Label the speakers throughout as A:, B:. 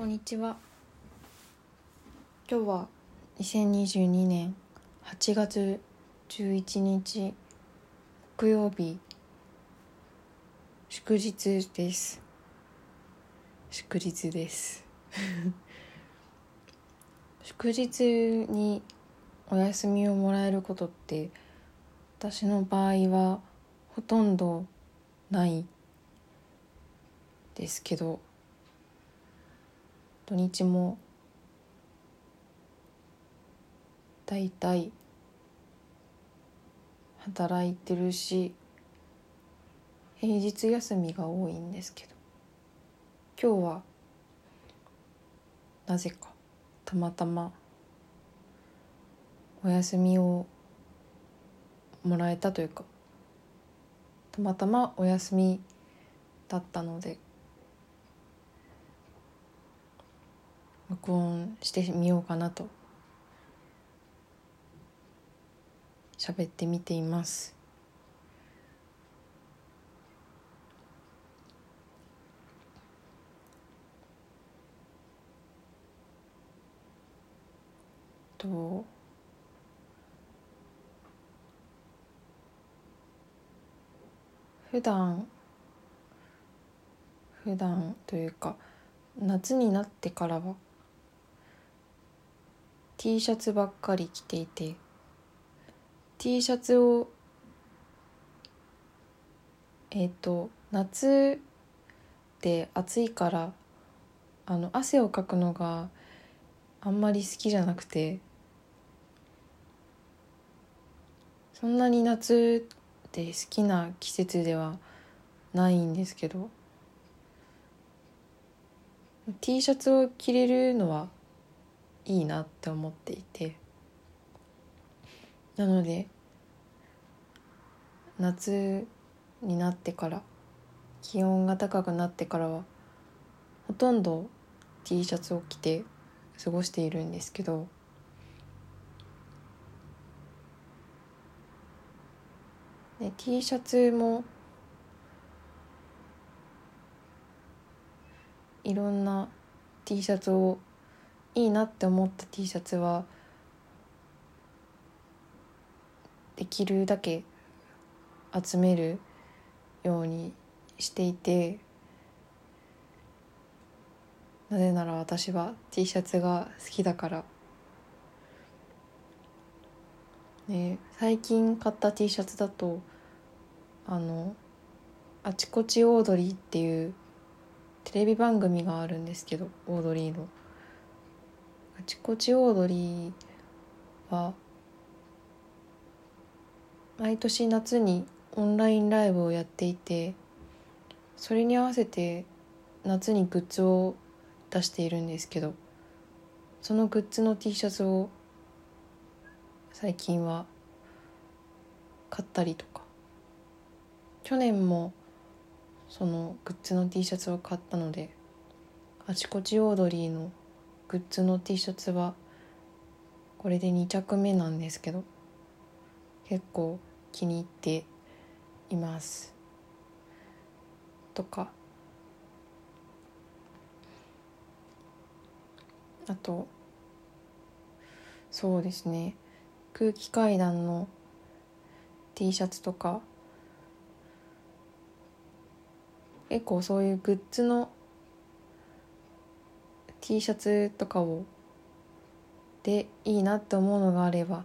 A: こんにちは。今日は2022年8月11日木曜日。祝日です。祝日です。祝日にお休みをもらえることって私の場合はほとんどないですけど土日もだいたい働いてるし平日休みが多いんですけど今日はなぜかたまたまお休みをもらえたというかたまたまお休みだったので録音してみようかなと。喋ってみています。と普段普段というか夏になってからは T シャツばっかり着ていて T シャツをえっ、ー、と夏って暑いからあの汗をかくのがあんまり好きじゃなくてそんなに夏って好きな季節ではないんですけど T シャツを着れるのはいいなって思っていて。なので夏になってから気温が高くなってからはほとんど T シャツを着て過ごしているんですけどで T シャツもいろんな T シャツをいいなって思った T シャツはできるだけ集めるようにしていてなぜなら私は T シャツが好きだから、ね、最近買った T シャツだとあの「あちこちオードリー」っていうテレビ番組があるんですけどオードリーの。あちこちオードリーは毎年夏にオンラインライブをやっていてそれに合わせて夏にグッズを出しているんですけどそのグッズの T シャツを最近は買ったりとか去年もそのグッズの T シャツを買ったのであちこちオードリーのグッズの T シャツはこれで2着目なんですけど結構気に入っています。とかあとそうですね。空気階段の T シャツとか結構そういうグッズの T シャツとかをでいいなって思うのがあれば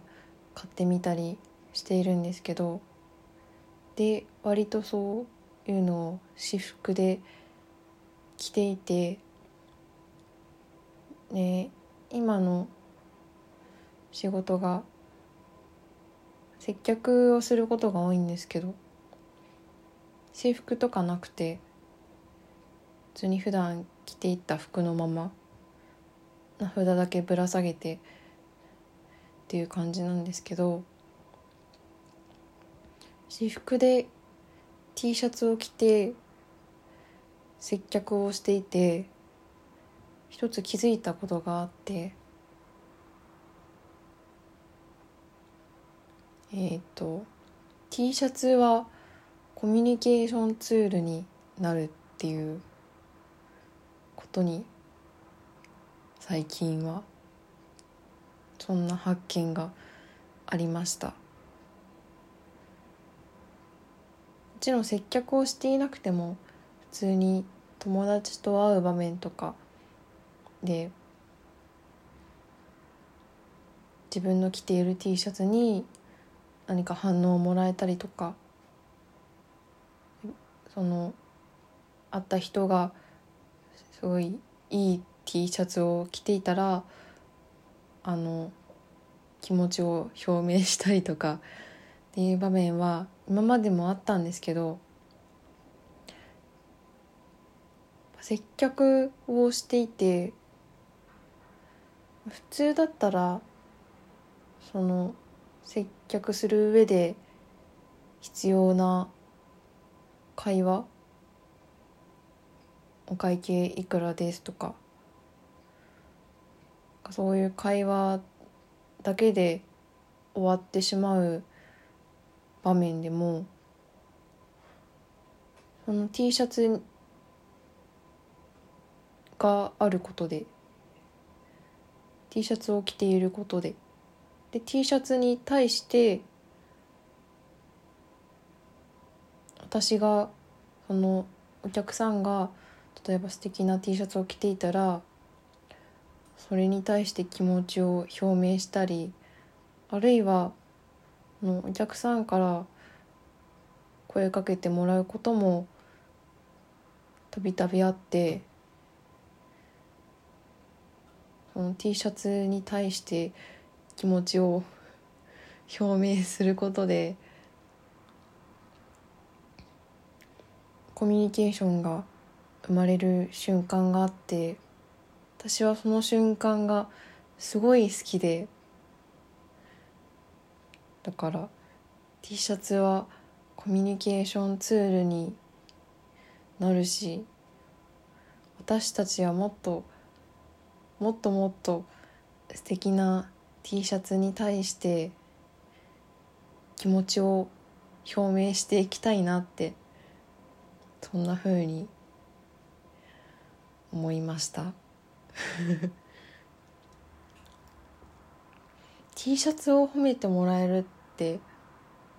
A: 買ってみたりしているんですけどで割とそういうのを私服で着ていてね今の仕事が接客をすることが多いんですけど制服とかなくて普通に普段着ていった服のまま札だけぶら下げてっていう感じなんですけど私服で T シャツを着て接客をしていて一つ気づいたことがあってえっ、ー、と T シャツはコミュニケーションツールになるっていうことに最近は。そんな発見がありました。もちろん接客をしていなくても普通に友達と会う場面とかで自分の着ている T シャツに何か反応をもらえたりとかその会った人がすごいいい T シャツを着ていたらあの気持ちを表明したりとか っていう場面は今までもあったんですけど接客をしていて普通だったらその接客する上で必要な会話お会計いくらですとかそういう会話だけで終わってしまう場面でもその T シャツがあることで T シャツを着ていることでで T シャツに対して私がそのお客さんが例えば素敵な T シャツを着ていたらそれに対して気持ちを表明したりあるいはのお客さんから声かけてもらうこともたびたびあってその T シャツに対して気持ちを表明することでコミュニケーションが生まれる瞬間があって私はその瞬間がすごい好きでだから T シャツはコミュニケーションツールになるし私たちはもっともっともっと素敵な T シャツに対して気持ちを表明していきたいなってそんな風に思いました。T シャツを褒めてもらえるって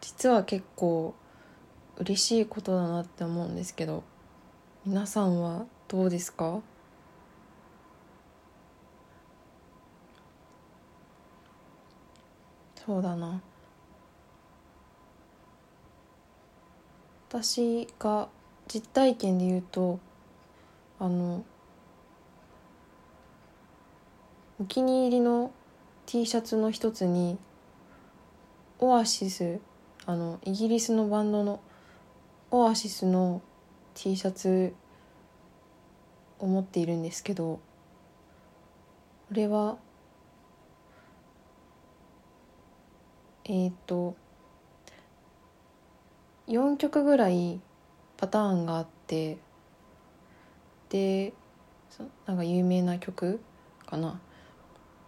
A: 実は結構嬉しいことだなって思うんですけど皆さんはどうですか？そうだな。私が実体験で言うとあのお気に入りの T シャツの一つにオアシスあのイギリスのバンドのオアシスの T シャツを持っているんですけどこれはえっ、と4曲ぐらいパターンがあってでなんか有名な曲かな。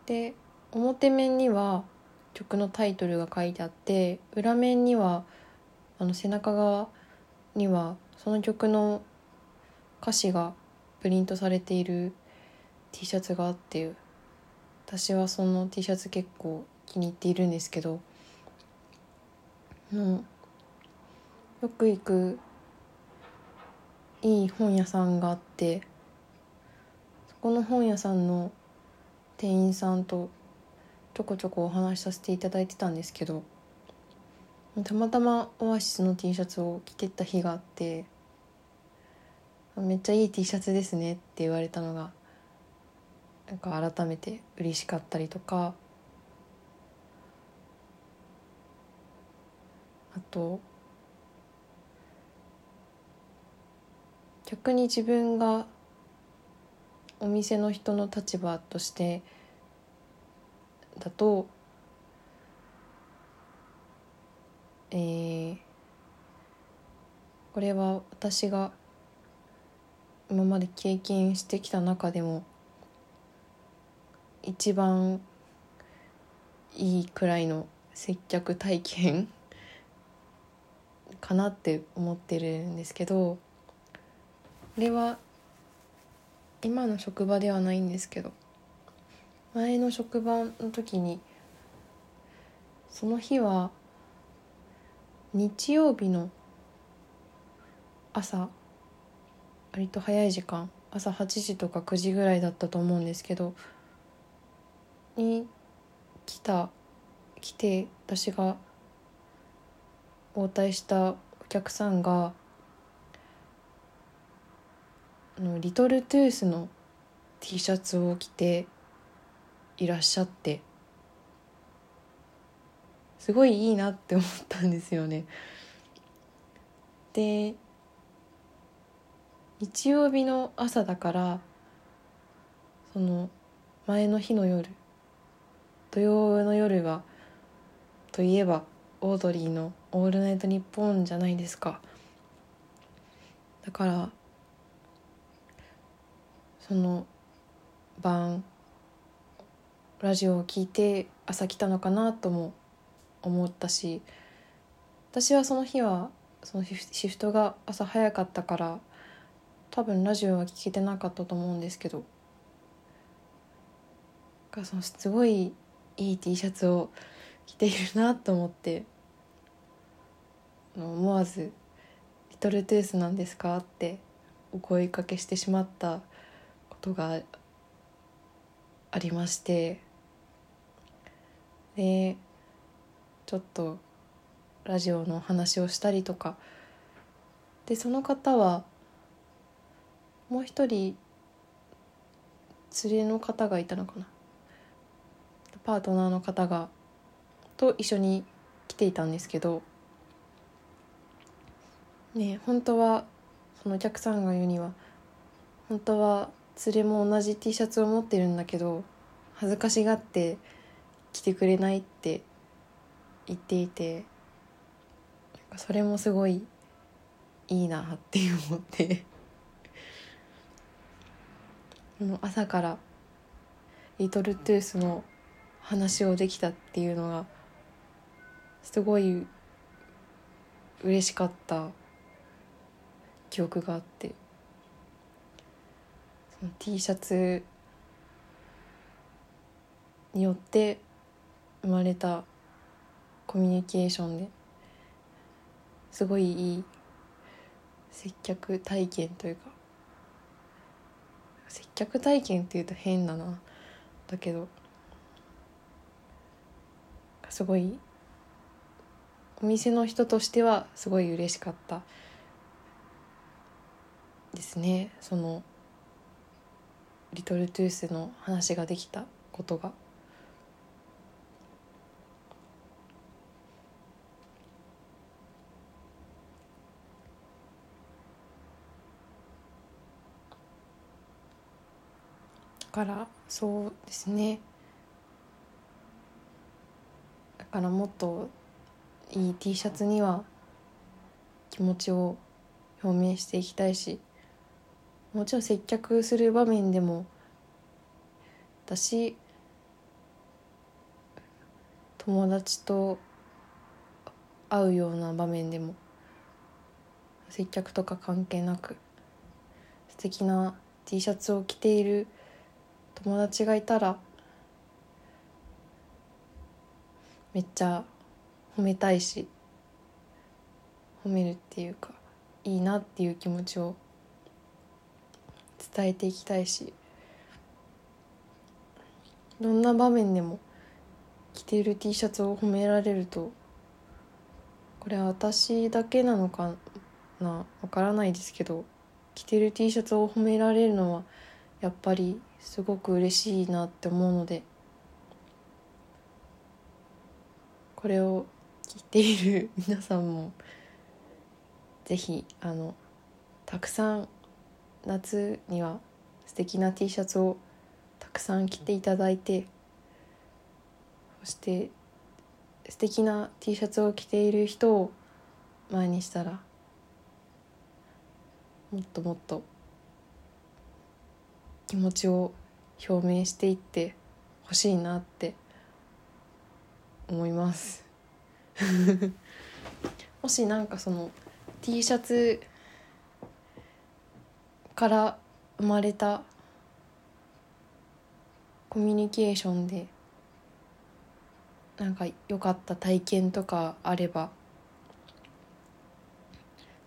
A: で表面には曲のタイトルが書いてあって裏面にはあの背中側にはその曲の歌詞がプリントされている T シャツがあって私はその T シャツ結構気に入っているんですけどのよく行くいい本屋さんがあってそこの本屋さんの店員さんとちょこちょこお話しさせていただいてたんですけどたまたまオアシスの T シャツを着てった日があってめっちゃいい T シャツですねって言われたのがなんか改めて嬉しかったりとかあと逆に自分がお店の人の立場としてだとえー、これは私が今まで経験してきた中でも一番いいくらいの接客体験 かなって思ってるんですけどこれは今の職場ではないんですけど前の職場の時にその日は日曜日の朝割と早い時間朝8時とか9時ぐらいだったと思うんですけどに来た来て私が応対したお客さんがのリトルトゥースの T シャツを着ていらっしゃってすごいいいなって思ったんですよね。で日曜日の朝だからその前の日の夜土曜の夜はといえばオードリーの「オールナイトニッポン」じゃないですかだからその晩ラジオを聞いて朝来たのかなとも思ったし私はその日はそのシフトが朝早かったから多分ラジオは聞けてなかったと思うんですけどがそのすごいいい T シャツを着ているなと思って思わず「リトルトゥースなんですか?」ってお声かけしてしまったことがありましてでちょっとラジオの話をしたりとかでその方はもう一人連れの方がいたのかな？パートナーの方がと一緒に来ていたんですけどね本当はそのお客さんが言うには本当は連れも同じ T シャツを持ってるんだけど恥ずかしがって着てくれないって言っていてそれもすごいいいなって思って。朝からリトルトゥースの話をできたっていうのがすごい嬉しかった記憶があって。その T シャツによって生まれたコミュニケーションですごいいい接客体験というか接客体験っていうと変だなだけどすごいお店の人としてはすごい嬉しかったですね。そのリトルトゥースの話ができたことが。からそうですねだからもっといい T シャツには気持ちを表明していきたいしもちろん接客する場面でも私友達と会うような場面でも接客とか関係なく素敵な T シャツを着ている友達がいたらめっちゃ褒めたいし褒めるっていうかいいなっていう気持ちを伝えていきたいしどんな場面でも着ている T シャツを褒められるとこれは私だけなのかなわからないですけど着てる T シャツを褒められるのはやっぱりすごく嬉しいなって思うのでこれを聞いている皆さんもぜひあのたくさん夏には素敵な T シャツをたくさん着ていただいてそして素敵な T シャツを着ている人を前にしたらもっともっと気持ちを表明していってほしいなって思います。もしなんかその T シャツから生まれたコミュニケーションでなんか良かった体験とかあれば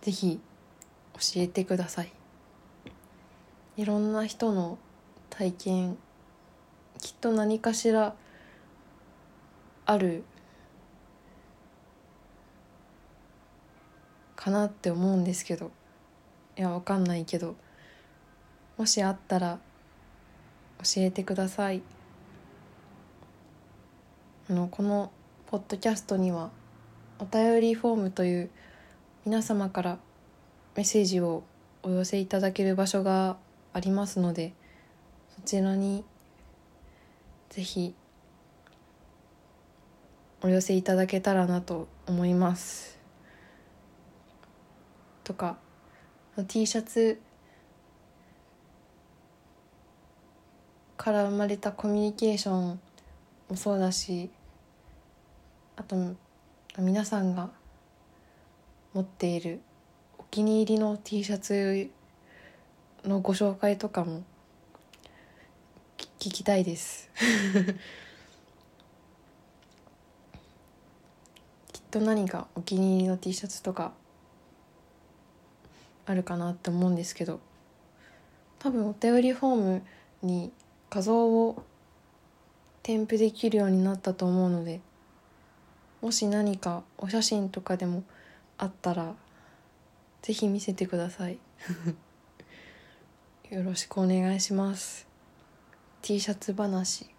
A: ぜひ教えてください。いろんな人の体験きっと何かしらあるかなって思うんですけどいやわかんないけどもしあったら教えてください。あのこのポッドキャストにはお便りフォームという皆様からメッセージをお寄せいただける場所がありますのでそちらにぜひお寄せいただけたらなと思います。とか T シャツから生まれたコミュニケーションもそうだしあと皆さんが持っているお気に入りの T シャツのご紹介とかも聞きたいです。きっと何かお気に入りの T シャツとかあるかなって思うんですけど多分お便りフォームに画像を添付できるようになったと思うのでもし何かお写真とかでもあったらぜひ見せてください。よろしくお願いします。T シャツ話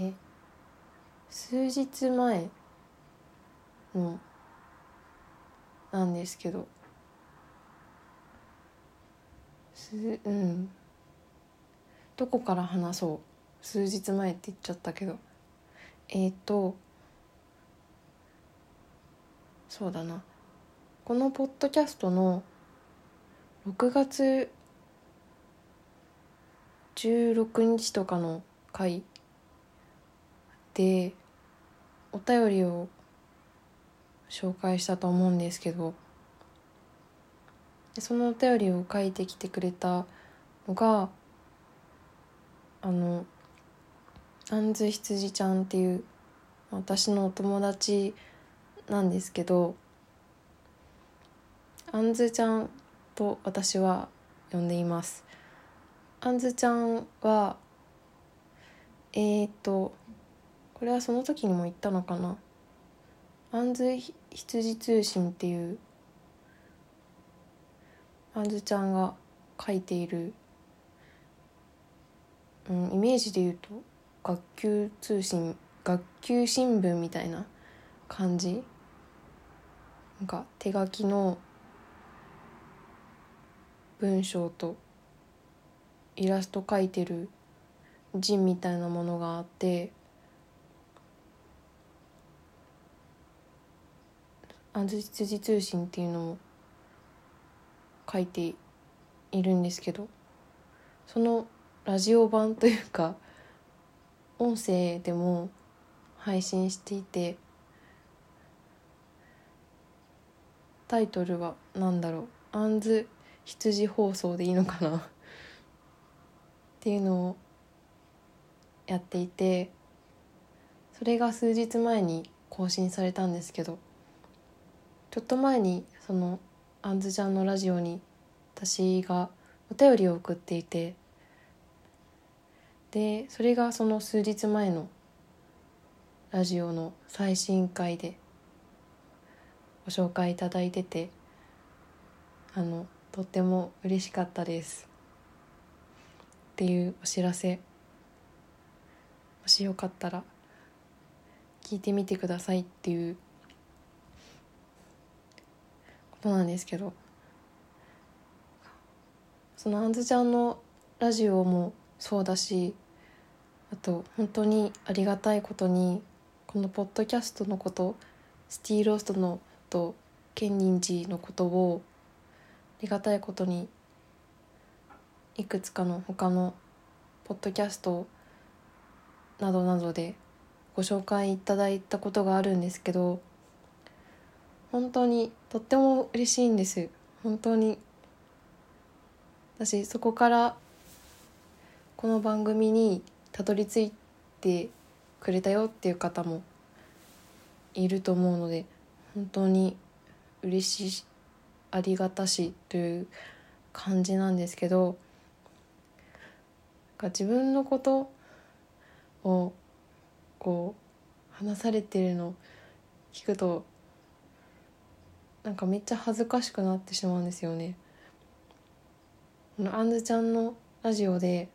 A: で数日前のなんですけど。すうん。どこから話そう？数日前って言っちゃったけど。えっ、ー、とそうだな。このポッドキャストの6月16日とかの回でお便りを紹介したと思うんですけどそのお便りを書いてきてくれたのがあのあんず羊ちゃんっていう私のお友達なんですけどあんずちゃんと私は呼んでいます。あんずちゃんはえっ、とこれはその時にも言ったのかな。あんず羊通信っていうあんずちゃんが書いている、うん、イメージで言うと学級通信学級新聞みたいな感じ。なんか手書きの文章とイラスト描いてる字みたいなものがあって安土通信っていうのも書いているんですけどそのラジオ版というか音声でも配信していてタイトルは何だろう「あんず羊放送」でいいのかな？っていうのをやっていてそれが数日前に更新されたんですけどちょっと前にそのあんずちゃんのラジオに私がお便りを送っていてでそれがその数日前のラジオの最新回でご紹介いただいててあのとっても嬉しかったです。っていうお知らせもしよかったら聞いてみてくださいっていうことなんですけど。そのあんずちゃんのラジオもそうだしあと本当にありがたいことにこのポッドキャストのことスティーローストのとケンニンジのことをありがたいことにいくつかの他のポッドキャストなどなどでご紹介いただいたことがあるんですけど本当にとっても嬉しいんです。本当に。私そこからこの番組にたどり着いてくれたよっていう方もいると思うので本当に嬉しいありがたしという感じなんですけど自分のことをこう話されてるの聞くとなんかめっちゃ恥ずかしくなってしまうんですよね。あんずちゃんのラジオで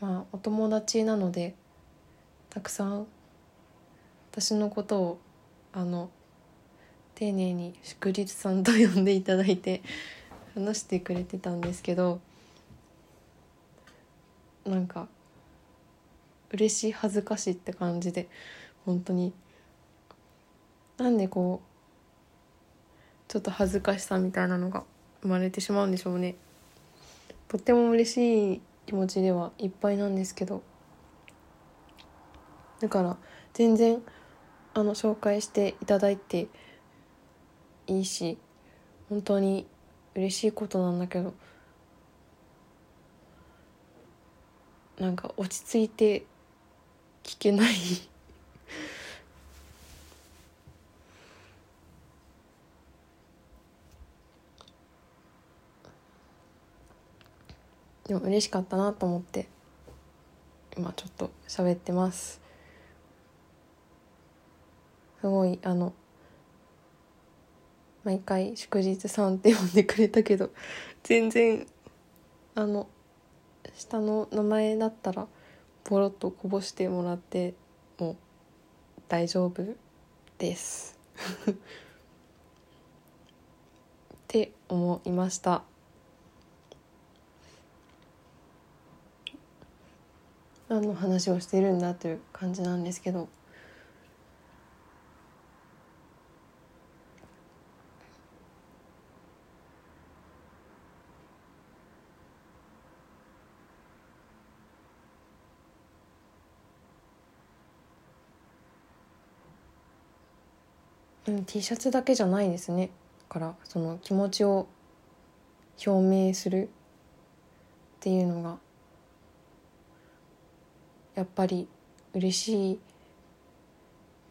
A: まあお友達なのでたくさん私のことをあの丁寧に祝日さんと呼んでいただいて話してくれてたんですけどなんか嬉しい恥ずかしいって感じで本当になんでこうちょっと恥ずかしさみたいなのが生まれてしまうんでしょうね。とっても嬉しい気持ちではいっぱいなんですけど。だから全然あの紹介していただいていいし本当に嬉しいことなんだけどなんか落ち着いて聞けないでも嬉しかったなと思って今ちょっと喋ってます。すごいあの毎回祝日さんって呼んでくれたけど全然あの下の名前だったらポロッとこぼしてもらっても大丈夫です。って思いました。何の話をしているんだという感じなんですけど。うん、T シャツだけじゃないですね。からその気持ちを表明するっていうのが。やっぱり嬉しい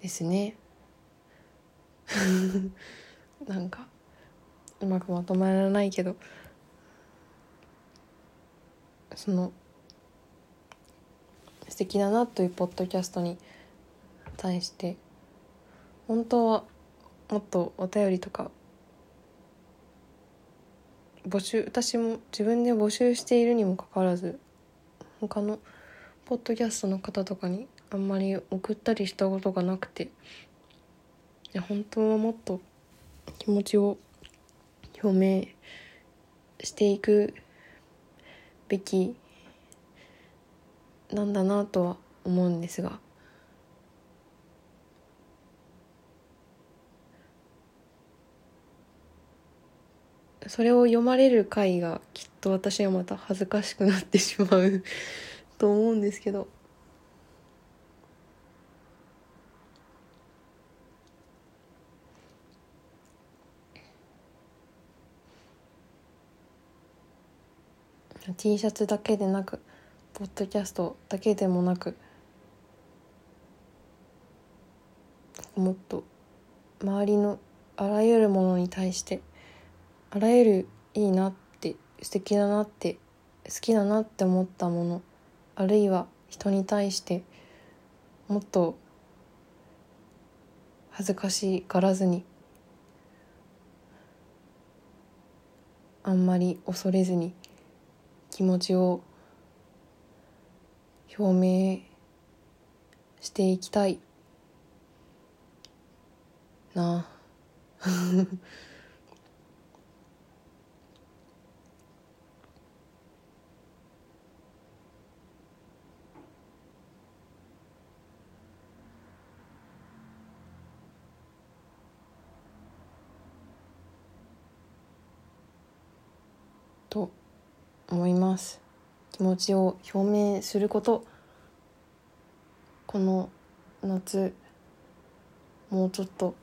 A: ですね。なんかうまくまとまらないけど。その素敵だなというポッドキャストに対して本当はもっとお便りとか募集私も自分で募集しているにもかかわらず他のポッドキャストの方とかにあんまり送ったりしたことがなくていや本当はもっと気持ちを表明していくべきなんだなとは思うんですがそれを読まれる回がきっと私はまた恥ずかしくなってしまう。と思うんですけど「T シャツだけでなくポッドキャストだけでもなくもっと周りのあらゆるものに対してあらゆるいいなって素敵だなって好きだなって思ったもの。あるいは人に対してもっと恥ずかしがらずにあんまり恐れずに気持ちを表明していきたいな。あと思います。気持ちを表明すること。この夏もうちょっと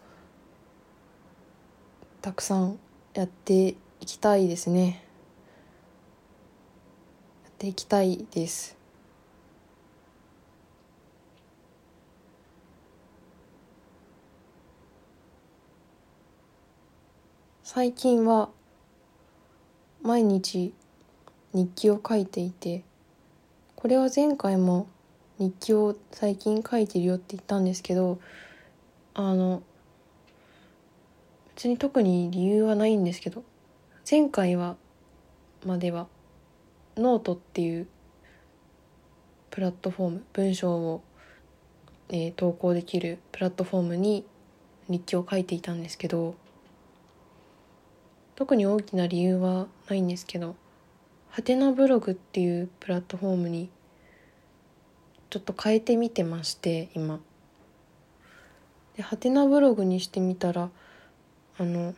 A: たくさんやっていきたいですね。やっていきたいです。最近は毎日日記を書いていてこれは前回も日記を最近書いてるよって言ったんですけどあの別に特に理由はないんですけど前回はまではノートっていうプラットフォーム文章を、えー、投稿できるプラットフォームに日記を書いていたんですけど特に大きな理由はないんですけどはてなブログっていうプラットフォームにちょっと変えてみてまして今。ではてなブログにしてみたらあの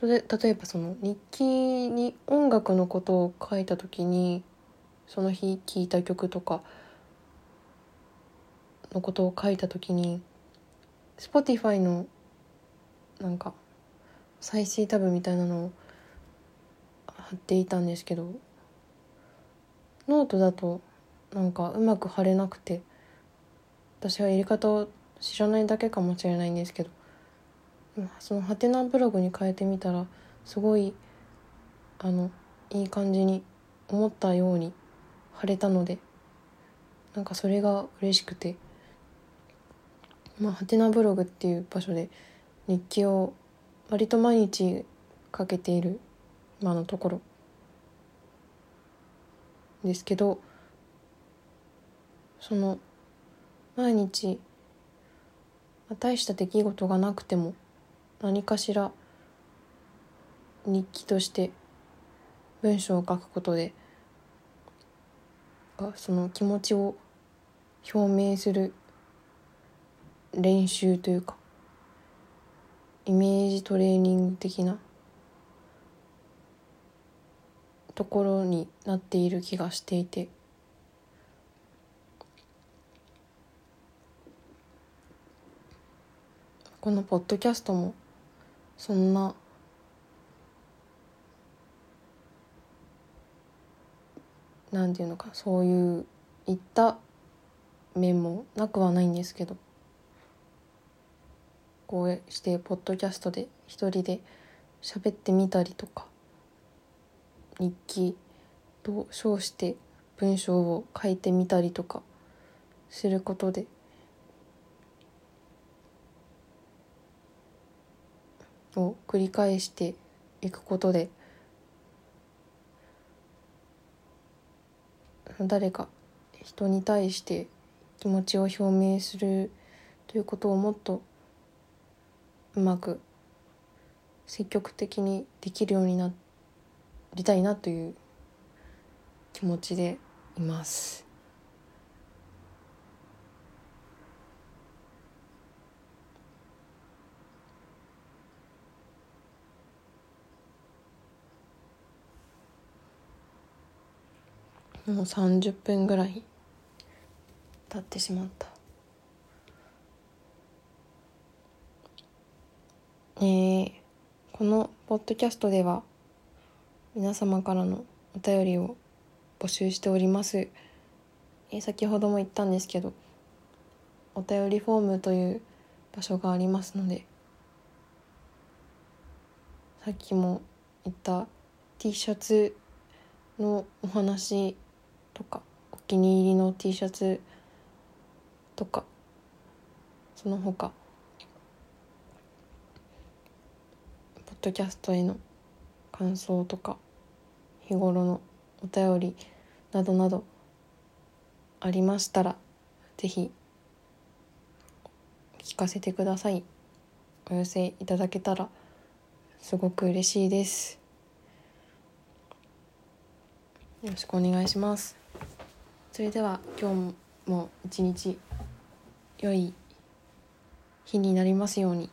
A: 例えばその日記に音楽のことを書いた時にその日聴いた曲とかのことを書いた時に Spotify のなんか再生タブみたいなのを貼っていたんですけどノートだとなんかうまく貼れなくて私はやり方を知らないだけかもしれないんですけどそのはてなブログに変えてみたらすごいあのいい感じに思ったように貼れたのでなんかそれが嬉しくてまあハテナブログっていう場所で日記を割と毎日かけている今のところですけどその毎日大した出来事がなくても何かしら日記として文章を書くことでその気持ちを表明する練習というかイメージトレーニング的なところになっている気がしていて。このポッドキャストもそんななんていうのかそういういった面もなくはないんですけど。こうしてポッドキャストで一人で喋ってみたりとか日記と称して文章を書いてみたりとかすることでを繰り返していくことで誰か人に対して気持ちを表明するということをもっとうまく積極的にできるようになりたいなという気持ちでいます。もう30分ぐらい経ってしまったえー、このポッドキャストでは皆様からのお便りを募集しております、えー、先ほども言ったんですけどお便りフォームという場所がありますのでさっきも言った T シャツのお話とかお気に入りの T シャツとかその他ポッドキャストへの感想とか日頃のお便りなどなどありましたらぜひ聞かせてください。お寄せいただけたらすごく嬉しいです。よろしくお願いします。それでは今日も一日良い日になりますように。